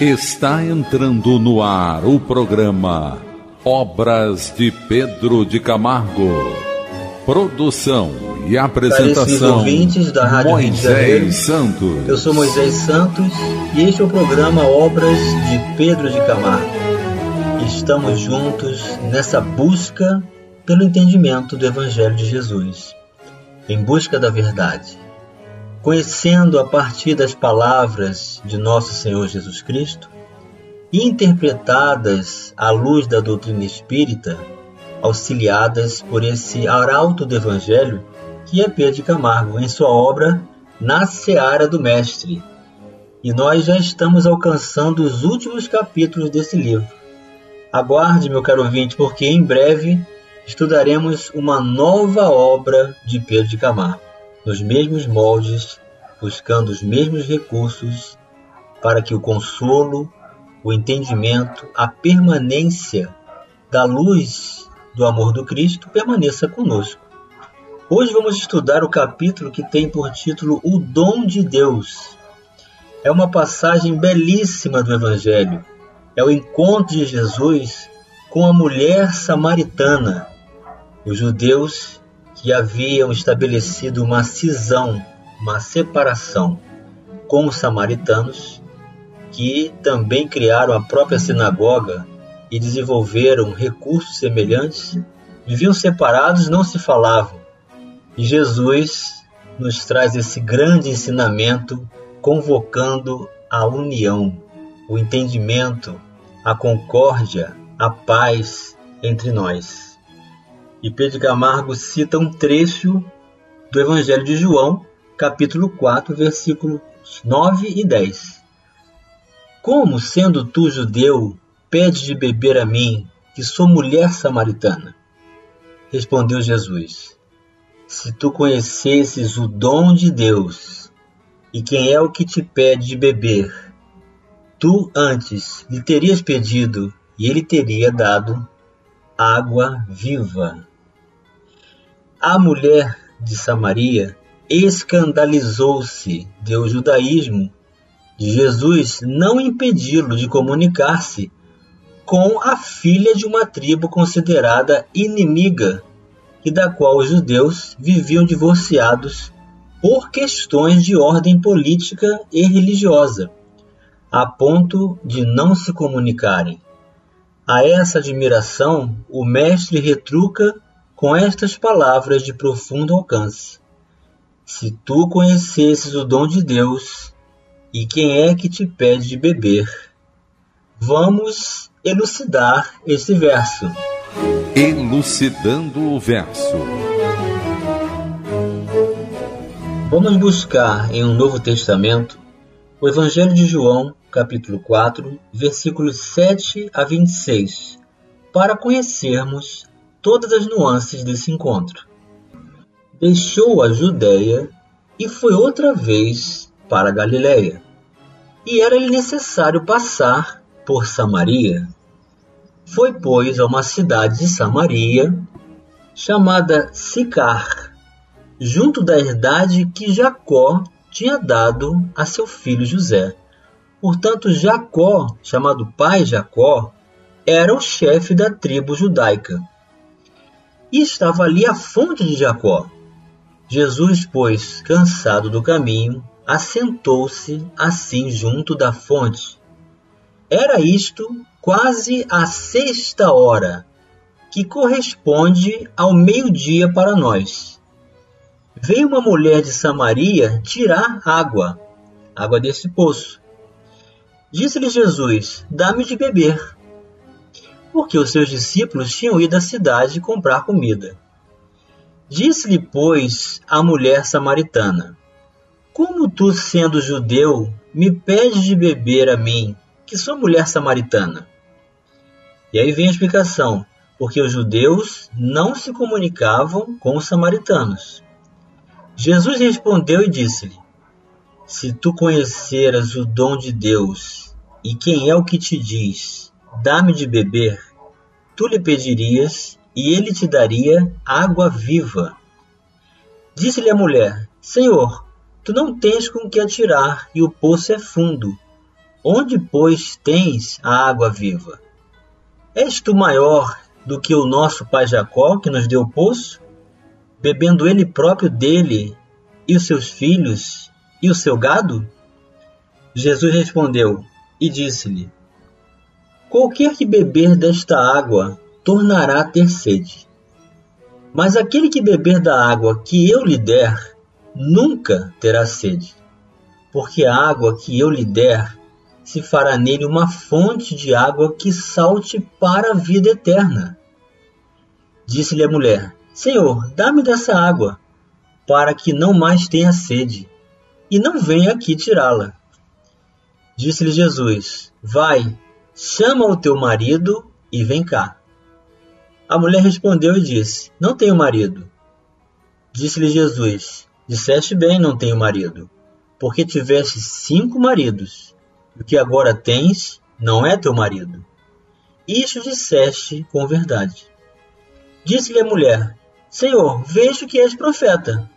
Está entrando no ar o programa Obras de Pedro de Camargo. Produção e apresentação ouvintes da Rádio Moisés Santos. Eu sou Moisés Santos e este é o programa Obras de Pedro de Camargo. Estamos juntos nessa busca pelo entendimento do Evangelho de Jesus, em busca da verdade conhecendo a partir das palavras de nosso Senhor Jesus Cristo, interpretadas à luz da doutrina espírita, auxiliadas por esse arauto do Evangelho, que é Pedro Camargo, em sua obra Na Seara do Mestre. E nós já estamos alcançando os últimos capítulos desse livro. Aguarde, meu caro ouvinte, porque em breve estudaremos uma nova obra de Pedro de Camargo nos mesmos moldes, buscando os mesmos recursos para que o consolo, o entendimento, a permanência da luz do amor do Cristo permaneça conosco. Hoje vamos estudar o capítulo que tem por título O Dom de Deus. É uma passagem belíssima do Evangelho. É o encontro de Jesus com a mulher samaritana. Os judeus que haviam estabelecido uma cisão, uma separação com os samaritanos, que também criaram a própria sinagoga e desenvolveram recursos semelhantes, viviam separados, não se falavam. E Jesus nos traz esse grande ensinamento convocando a união, o entendimento, a concórdia, a paz entre nós. E Pedro Camargo cita um trecho do Evangelho de João, capítulo 4, versículos 9 e 10. Como, sendo tu judeu, pedes de beber a mim, que sou mulher samaritana? Respondeu Jesus: Se tu conhecesses o dom de Deus, e quem é o que te pede de beber, tu antes lhe terias pedido, e ele teria dado água viva. A mulher de Samaria escandalizou-se de o judaísmo de Jesus não impedi-lo de comunicar-se com a filha de uma tribo considerada inimiga e da qual os judeus viviam divorciados por questões de ordem política e religiosa, a ponto de não se comunicarem. A essa admiração, o mestre retruca com estas palavras de profundo alcance: Se tu conhecesses o dom de Deus, e quem é que te pede de beber? Vamos elucidar esse verso. Elucidando o verso. Vamos buscar em um Novo Testamento o Evangelho de João, capítulo 4, versículos 7 a 26, para conhecermos todas as nuances desse encontro. Deixou a Judéia e foi outra vez para a Galiléia. E era-lhe necessário passar por Samaria. Foi, pois, a uma cidade de Samaria, chamada Sicar, junto da herdade que Jacó tinha dado a seu filho José. Portanto, Jacó, chamado pai Jacó, era o chefe da tribo judaica e estava ali a fonte de Jacó. Jesus, pois, cansado do caminho, assentou-se assim junto da fonte. Era isto quase a sexta hora, que corresponde ao meio-dia para nós. Veio uma mulher de Samaria tirar água, água desse poço. Disse-lhe Jesus: Dá-me de beber porque os seus discípulos tinham ido à cidade comprar comida. Disse-lhe, pois, a mulher samaritana: Como tu, sendo judeu, me pedes de beber a mim, que sou mulher samaritana? E aí vem a explicação: porque os judeus não se comunicavam com os samaritanos. Jesus respondeu e disse-lhe: Se tu conheceras o dom de Deus, e quem é o que te diz, Dá-me de beber, tu lhe pedirias, e ele te daria água viva. Disse-lhe a mulher: Senhor, tu não tens com que atirar, e o poço é fundo. Onde, pois, tens a água viva? És tu maior do que o nosso pai Jacó, que nos deu o poço, bebendo ele próprio dele e os seus filhos e o seu gado? Jesus respondeu e disse-lhe: Qualquer que beber desta água tornará a ter sede. Mas aquele que beber da água que eu lhe der, nunca terá sede, porque a água que eu lhe der se fará nele uma fonte de água que salte para a vida eterna. Disse-lhe a mulher: Senhor, dá-me dessa água, para que não mais tenha sede, e não venha aqui tirá-la. Disse-lhe Jesus: Vai, chama o teu marido e vem cá. A mulher respondeu e disse: Não tenho marido. Disse-lhe Jesus: Disseste bem, não tenho marido, porque tiveste cinco maridos, e o que agora tens não é teu marido. Isto disseste com verdade. Disse-lhe a mulher: Senhor, vejo que és profeta.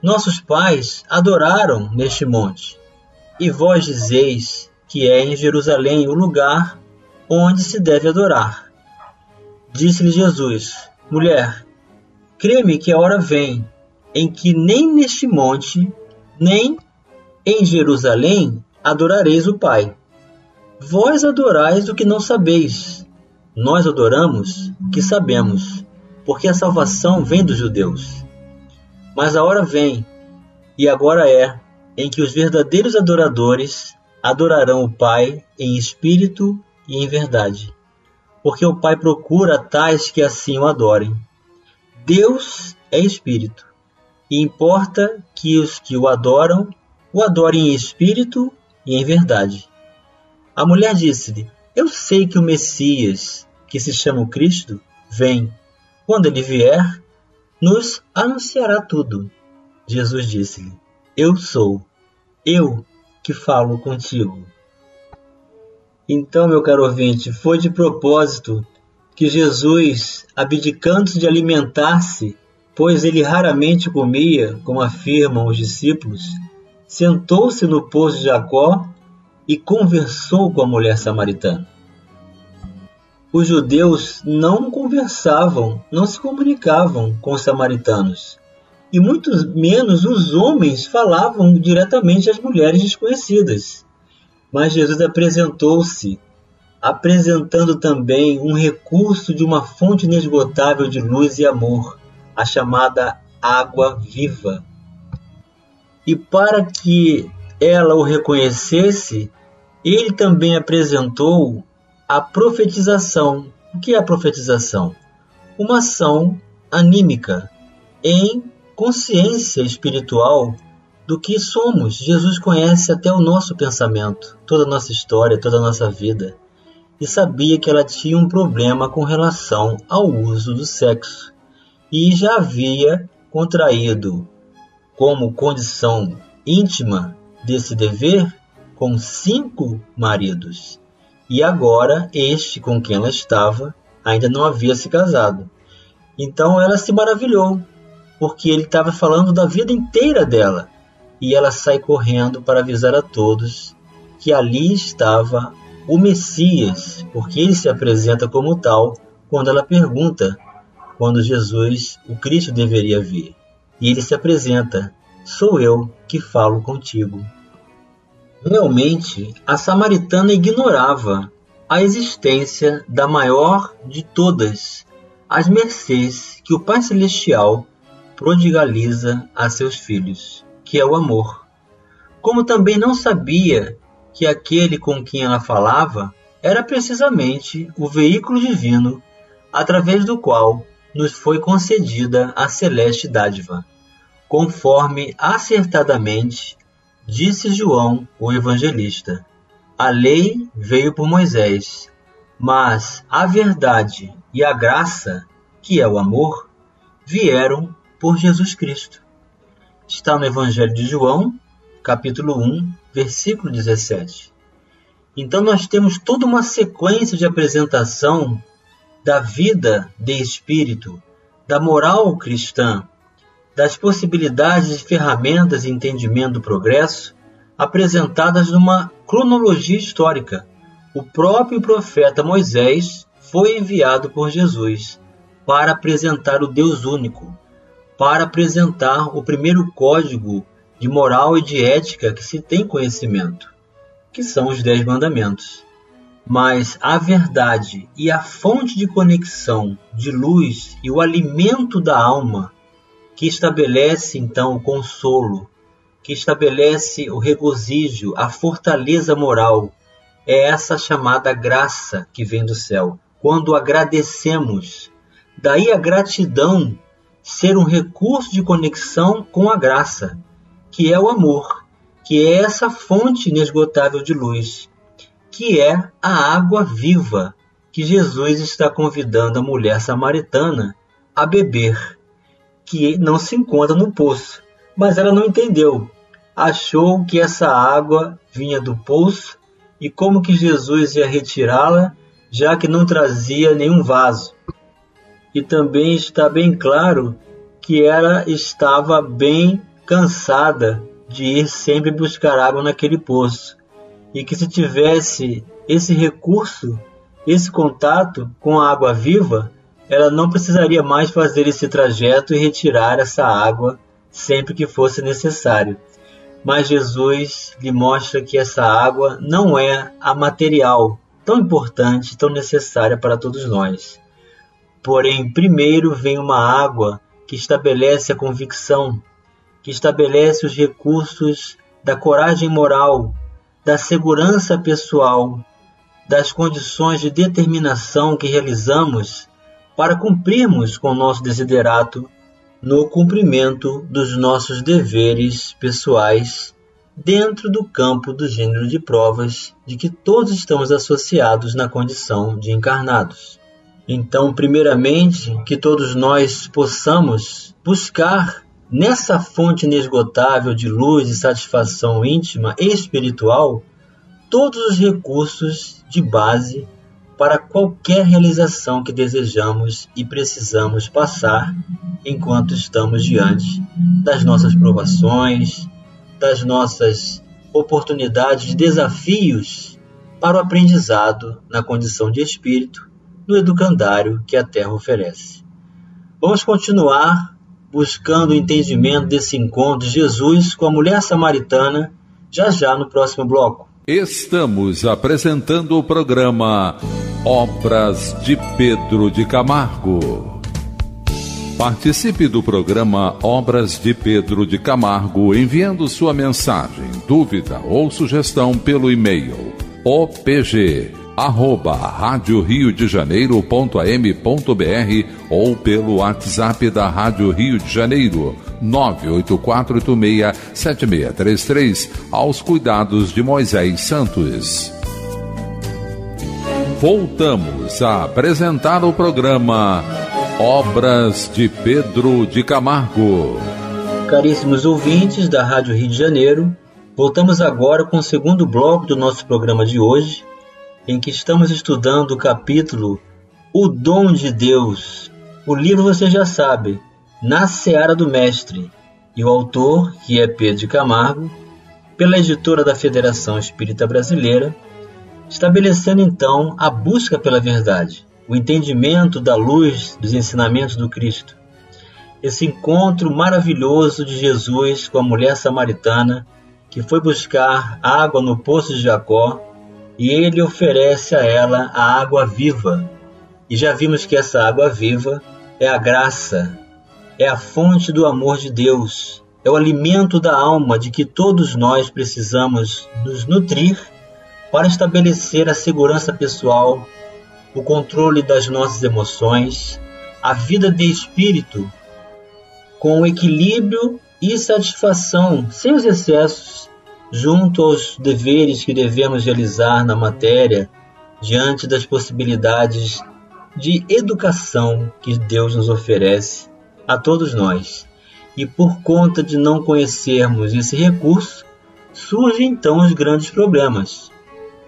Nossos pais adoraram neste monte, e vós dizeis que é em Jerusalém o lugar onde se deve adorar. Disse-lhe Jesus: Mulher, crê-me que a hora vem em que nem neste monte, nem em Jerusalém adorareis o Pai. Vós adorais o que não sabeis, nós adoramos o que sabemos, porque a salvação vem dos judeus. Mas a hora vem, e agora é, em que os verdadeiros adoradores adorarão o Pai em espírito e em verdade, porque o Pai procura tais que assim o adorem. Deus é espírito, e importa que os que o adoram o adorem em espírito e em verdade. A mulher disse-lhe: Eu sei que o Messias, que se chama Cristo, vem. Quando ele vier, nos anunciará tudo. Jesus disse-lhe: Eu sou, eu que falo contigo. Então, meu caro ouvinte, foi de propósito que Jesus, abdicando de alimentar-se, pois ele raramente comia, como afirmam os discípulos, sentou-se no poço de Jacó e conversou com a mulher samaritana. Os judeus não conversavam, não se comunicavam com os samaritanos, e muito menos os homens falavam diretamente às mulheres desconhecidas. Mas Jesus apresentou-se, apresentando também um recurso de uma fonte inesgotável de luz e amor, a chamada água viva. E para que ela o reconhecesse, ele também apresentou a profetização. O que é a profetização? Uma ação anímica em consciência espiritual do que somos. Jesus conhece até o nosso pensamento, toda a nossa história, toda a nossa vida, e sabia que ela tinha um problema com relação ao uso do sexo e já havia contraído como condição íntima desse dever com cinco maridos. E agora este com quem ela estava ainda não havia se casado. Então ela se maravilhou, porque ele estava falando da vida inteira dela. E ela sai correndo para avisar a todos que ali estava o Messias, porque ele se apresenta como tal quando ela pergunta quando Jesus, o Cristo, deveria vir. E ele se apresenta: Sou eu que falo contigo. Realmente, a samaritana ignorava a existência da maior de todas as mercês que o Pai Celestial prodigaliza a seus filhos, que é o amor. Como também não sabia que aquele com quem ela falava era precisamente o veículo divino através do qual nos foi concedida a celeste dádiva, conforme acertadamente disse João, o evangelista. A lei veio por Moisés, mas a verdade e a graça, que é o amor, vieram por Jesus Cristo. Está no Evangelho de João, capítulo 1, versículo 17. Então nós temos toda uma sequência de apresentação da vida de espírito, da moral cristã, das possibilidades e ferramentas de entendimento do progresso, apresentadas numa cronologia histórica. O próprio profeta Moisés foi enviado por Jesus para apresentar o Deus único, para apresentar o primeiro código de moral e de ética que se tem conhecimento, que são os Dez Mandamentos. Mas a verdade e a fonte de conexão, de luz e o alimento da alma, que estabelece então o consolo, que estabelece o regozijo, a fortaleza moral, é essa chamada graça que vem do céu. Quando agradecemos, daí a gratidão ser um recurso de conexão com a graça, que é o amor, que é essa fonte inesgotável de luz, que é a água viva que Jesus está convidando a mulher samaritana a beber, que não se encontra no poço. Mas ela não entendeu. Achou que essa água vinha do poço e como que Jesus ia retirá-la, já que não trazia nenhum vaso. E também está bem claro que ela estava bem cansada de ir sempre buscar água naquele poço e que se tivesse esse recurso, esse contato com a água viva, ela não precisaria mais fazer esse trajeto e retirar essa água sempre que fosse necessário. Mas Jesus lhe mostra que essa água não é a material tão importante, tão necessária para todos nós. Porém, primeiro vem uma água que estabelece a convicção, que estabelece os recursos da coragem moral, da segurança pessoal, das condições de determinação que realizamos para cumprirmos com o nosso desiderato no cumprimento dos nossos deveres pessoais dentro do campo do gênero de provas de que todos estamos associados na condição de encarnados. Então, primeiramente, que todos nós possamos buscar nessa fonte inesgotável de luz e satisfação íntima e espiritual todos os recursos de base para qualquer realização que desejamos e precisamos passar enquanto estamos diante das nossas provações, das nossas oportunidades, de desafios para o aprendizado na condição de espírito no educandário que a Terra oferece. Vamos continuar buscando o entendimento desse encontro de Jesus com a mulher samaritana já já no próximo bloco. Estamos apresentando o programa Obras de Pedro de Camargo. Participe do programa Obras de Pedro de Camargo enviando sua mensagem, dúvida ou sugestão pelo e-mail opg arroba rádio Rio de Janeiro.am.br ou pelo WhatsApp da Rádio Rio de Janeiro 984867633 aos cuidados de Moisés Santos. Voltamos a apresentar o programa Obras de Pedro de Camargo. Caríssimos ouvintes da Rádio Rio de Janeiro, voltamos agora com o segundo bloco do nosso programa de hoje, em que estamos estudando o capítulo O Dom de Deus. O livro você já sabe, Na Seara do Mestre, e o autor, que é Pedro de Camargo, pela editora da Federação Espírita Brasileira, estabelecendo então a busca pela verdade, o entendimento da luz dos ensinamentos do Cristo. Esse encontro maravilhoso de Jesus com a mulher samaritana que foi buscar água no poço de Jacó e ele oferece a ela a água viva. E já vimos que essa água viva é a graça, é a fonte do amor de Deus, é o alimento da alma de que todos nós precisamos nos nutrir para estabelecer a segurança pessoal, o controle das nossas emoções, a vida de espírito com equilíbrio e satisfação, sem os excessos junto aos deveres que devemos realizar na matéria, diante das possibilidades de educação que Deus nos oferece a todos nós. E por conta de não conhecermos esse recurso, surgem então os grandes problemas.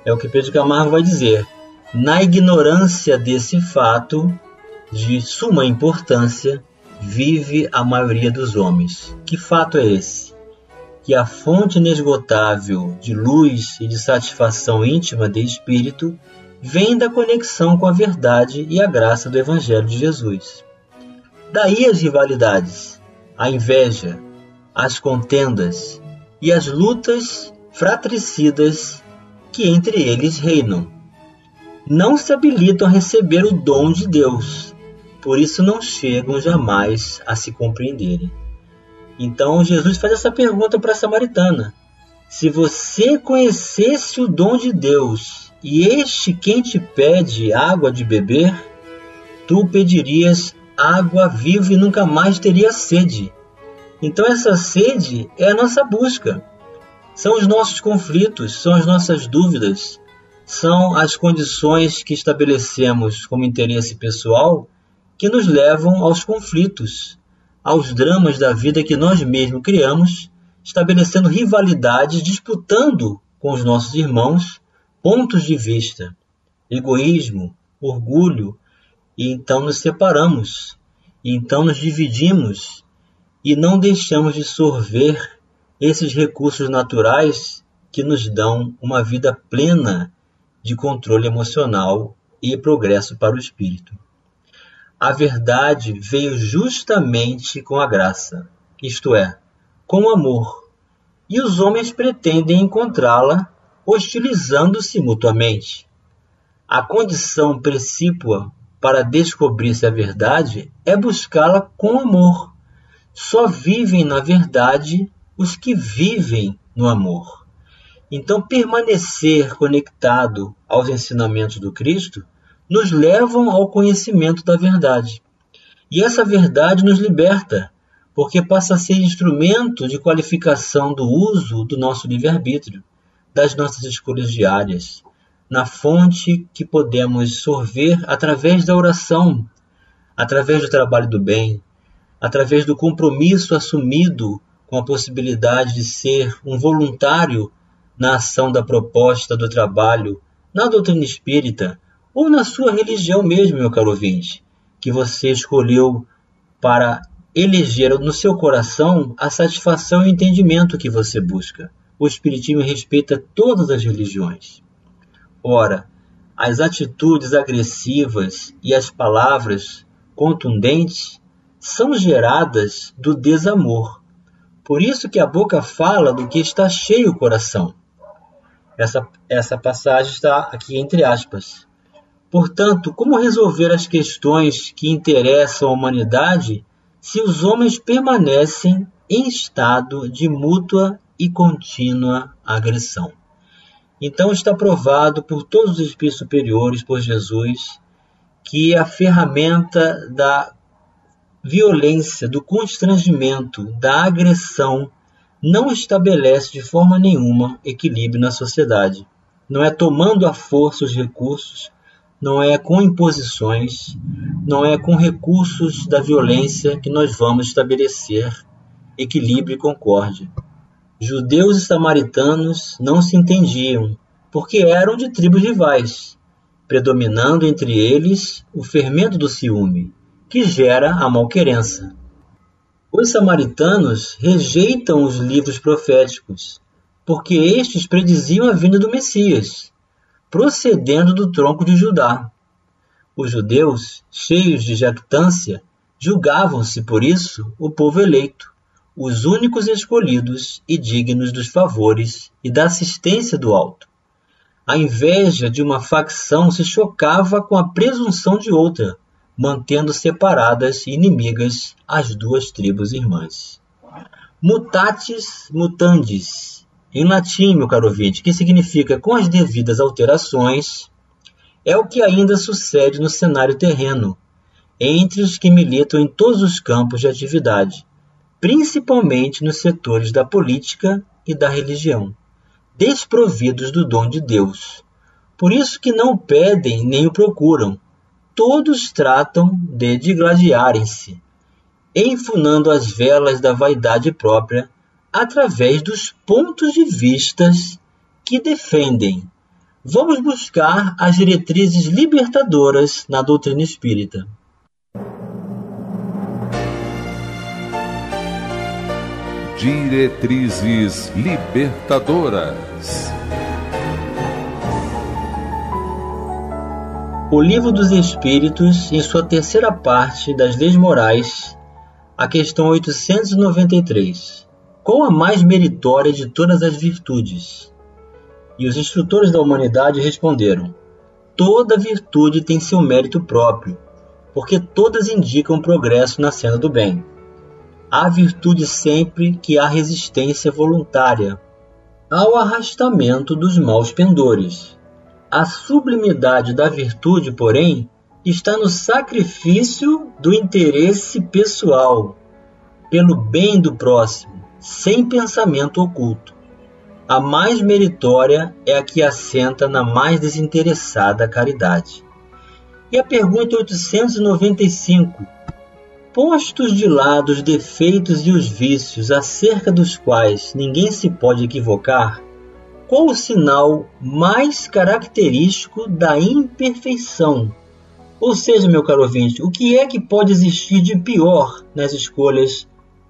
É o que Pedro Camargo vai dizer. Na ignorância desse fato de suma importância, vive a maioria dos homens. Que fato é esse? Que a fonte inesgotável de luz e de satisfação íntima de espírito vem da conexão com a verdade e a graça do Evangelho de Jesus. Daí as rivalidades, a inveja, as contendas e as lutas fratricidas que entre eles reinam. Não se habilitam a receber o dom de Deus, por isso não chegam jamais a se compreenderem. Então Jesus faz essa pergunta para a samaritana: Se você conhecesse o dom de Deus e este quem te pede água de beber, tu pedirias água viva e nunca mais teria sede. Então essa sede é a nossa busca. São os nossos conflitos, são as nossas dúvidas, são as condições que estabelecemos como interesse pessoal que nos levam aos conflitos, aos dramas da vida que nós mesmos criamos, estabelecendo rivalidades, disputando com os nossos irmãos pontos de vista, egoísmo, orgulho, e então nos separamos, e então nos dividimos e não deixamos de sorver esses recursos naturais que nos dão uma vida plena de controle emocional e progresso para o espírito. A verdade veio justamente com a graça, isto é, com o amor, e os homens pretendem encontrá-la hostilizando-se mutuamente. A condição precípua para descobrir-se a verdade é buscá-la com amor. Só vivem na verdade os que vivem no amor. Então, permanecer conectado aos ensinamentos do Cristo nos levam ao conhecimento da verdade. E essa verdade nos liberta, porque passa a ser instrumento de qualificação do uso do nosso livre-arbítrio, das nossas escolhas diárias, na fonte que podemos sorver através da oração, através do trabalho do bem, através do compromisso assumido com a possibilidade de ser um voluntário na ação da proposta do trabalho na doutrina espírita ou na sua religião mesmo, meu caro ouvinte, que você escolheu para eleger no seu coração a satisfação e o entendimento que você busca. O Espiritismo respeita todas as religiões. Ora, as atitudes agressivas e as palavras contundentes são geradas do desamor. Por isso que a boca fala do que está cheio o coração. Essa, essa passagem está aqui entre aspas. Portanto, como resolver as questões que interessam a humanidade se os homens permanecem em estado de mútua e contínua agressão? Então está provado por todos os espíritos superiores, por Jesus, que a ferramenta da violência, do constrangimento, da agressão não estabelece de forma nenhuma equilíbrio na sociedade. Não é tomando à força os recursos não é com imposições, não é com recursos da violência que nós vamos estabelecer equilíbrio e concórdia. Judeus e samaritanos não se entendiam, porque eram de tribos rivais, predominando entre eles o fermento do ciúme, que gera a malquerença. Os samaritanos rejeitam os livros proféticos, porque estes prediziam a vinda do Messias, procedendo do tronco de Judá. Os judeus, cheios de jactância, julgavam-se por isso o povo eleito, os únicos escolhidos e dignos dos favores e da assistência do alto. A inveja de uma facção se chocava com a presunção de outra, mantendo separadas e inimigas as duas tribos irmãs. Mutatis mutandis, em latim, meu caro ouvinte, que significa com as devidas alterações, é o que ainda sucede no cenário terreno, entre os que militam em todos os campos de atividade, principalmente nos setores da política e da religião, desprovidos do dom de Deus. Por isso que não pedem nem o procuram. Todos tratam de digladiarem-se, enfunando as velas da vaidade própria através dos pontos de vistas que defendem. Vamos buscar as diretrizes libertadoras na doutrina espírita. Diretrizes Libertadoras. O Livro dos Espíritos, em sua terceira parte das Leis Morais, a questão 893. Qual a mais meritória de todas as virtudes? E os instrutores da humanidade responderam: Toda virtude tem seu mérito próprio, porque todas indicam progresso na cena do bem. Há virtude sempre que há resistência voluntária ao arrastamento dos maus pendores. A sublimidade da virtude, porém, está no sacrifício do interesse pessoal pelo bem do próximo, sem pensamento oculto. A mais meritória é a que assenta na mais desinteressada caridade. E a pergunta 895. Postos de lado os defeitos e os vícios acerca dos quais ninguém se pode equivocar, qual o sinal mais característico da imperfeição? Ou seja, meu caro ouvinte, o que é que pode existir de pior nas escolhas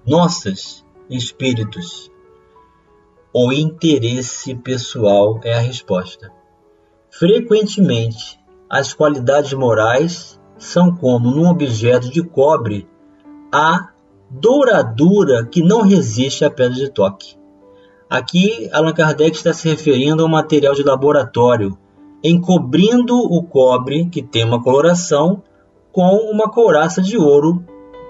nossas, espíritos? O interesse pessoal é a resposta. Frequentemente, as qualidades morais são como num objeto de cobre a douradura que não resiste à pedra de toque. Aqui, Allan Kardec está se referindo a um material de laboratório, encobrindo o cobre, que tem uma coloração, com uma couraça de ouro,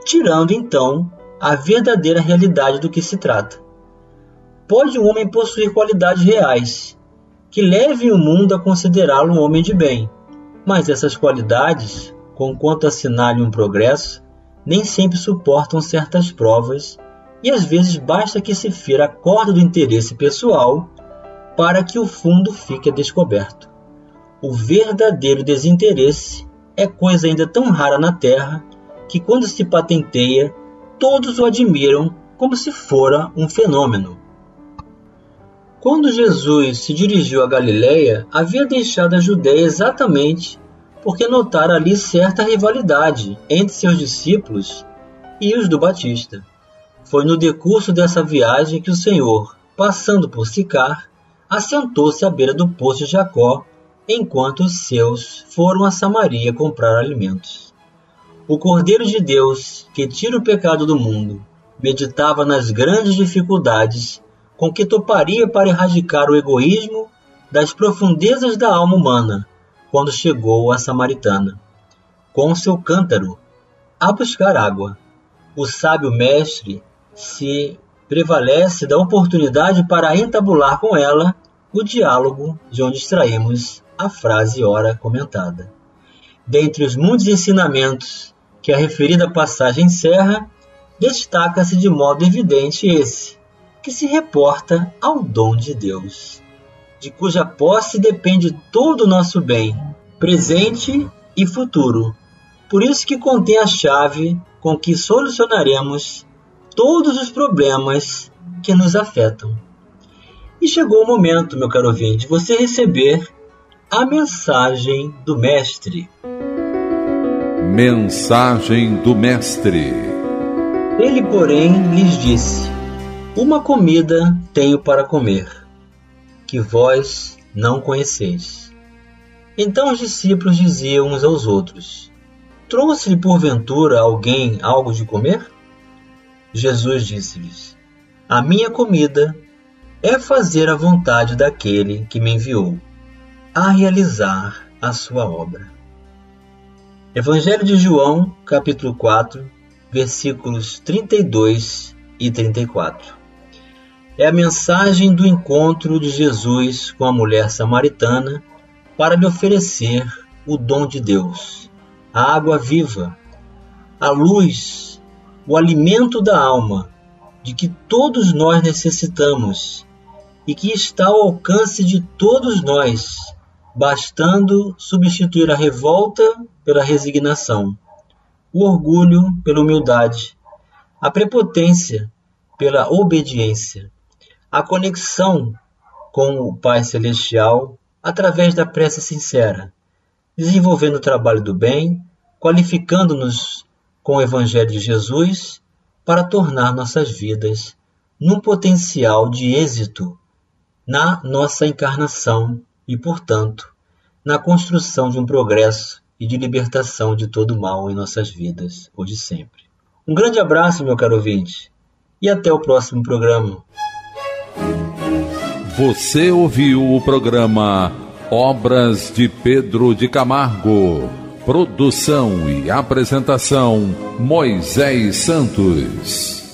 tirando então a verdadeira realidade do que se trata. Pode um homem possuir qualidades reais, que levem o mundo a considerá-lo um homem de bem, mas essas qualidades, conquanto assinalem um progresso, nem sempre suportam certas provas e às vezes basta que se fira a corda do interesse pessoal para que o fundo fique descoberto. O verdadeiro desinteresse é coisa ainda tão rara na Terra que, quando se patenteia, todos o admiram como se fora um fenômeno. Quando Jesus se dirigiu a Galiléia, havia deixado a Judéia exatamente porque notara ali certa rivalidade entre seus discípulos e os do Batista. Foi no decurso dessa viagem que o Senhor, passando por Sicar, assentou-se à beira do poço de Jacó, enquanto os seus foram a Samaria comprar alimentos. O Cordeiro de Deus, que tira o pecado do mundo, meditava nas grandes dificuldades com que toparia para erradicar o egoísmo das profundezas da alma humana quando chegou a Samaritana, com seu cântaro, a buscar água. O sábio mestre se prevalece da oportunidade para entabular com ela o diálogo de onde extraímos a frase ora comentada. Dentre os muitos ensinamentos que a referida passagem encerra, destaca-se de modo evidente esse, que se reporta ao dom de Deus, de cuja posse depende todo o nosso bem, presente e futuro. Por isso que contém a chave com que solucionaremos todos os problemas que nos afetam. E chegou o momento, meu caro ouvinte, de você receber a mensagem do Mestre. Mensagem do Mestre. Ele, porém, lhes disse: uma comida tenho para comer, que vós não conheceis. Então os discípulos diziam uns aos outros: Trouxe-lhe porventura alguém algo de comer? Jesus disse-lhes: A minha comida é fazer a vontade daquele que me enviou, a realizar a sua obra. Evangelho de João, capítulo 4, versículos 32 e 34 é a mensagem do encontro de Jesus com a mulher samaritana para lhe oferecer o dom de Deus, a água viva, a luz, o alimento da alma, de que todos nós necessitamos e que está ao alcance de todos nós, bastando substituir a revolta pela resignação, o orgulho pela humildade, a prepotência pela obediência a conexão com o Pai Celestial através da prece sincera, desenvolvendo o trabalho do bem, qualificando-nos com o Evangelho de Jesus para tornar nossas vidas num potencial de êxito na nossa encarnação e, portanto, na construção de um progresso e de libertação de todo mal em nossas vidas, hoje e sempre. Um grande abraço, meu caro ouvinte, e até o próximo programa. Você ouviu o programa Obras de Pedro de Camargo. Produção e apresentação Moisés Santos.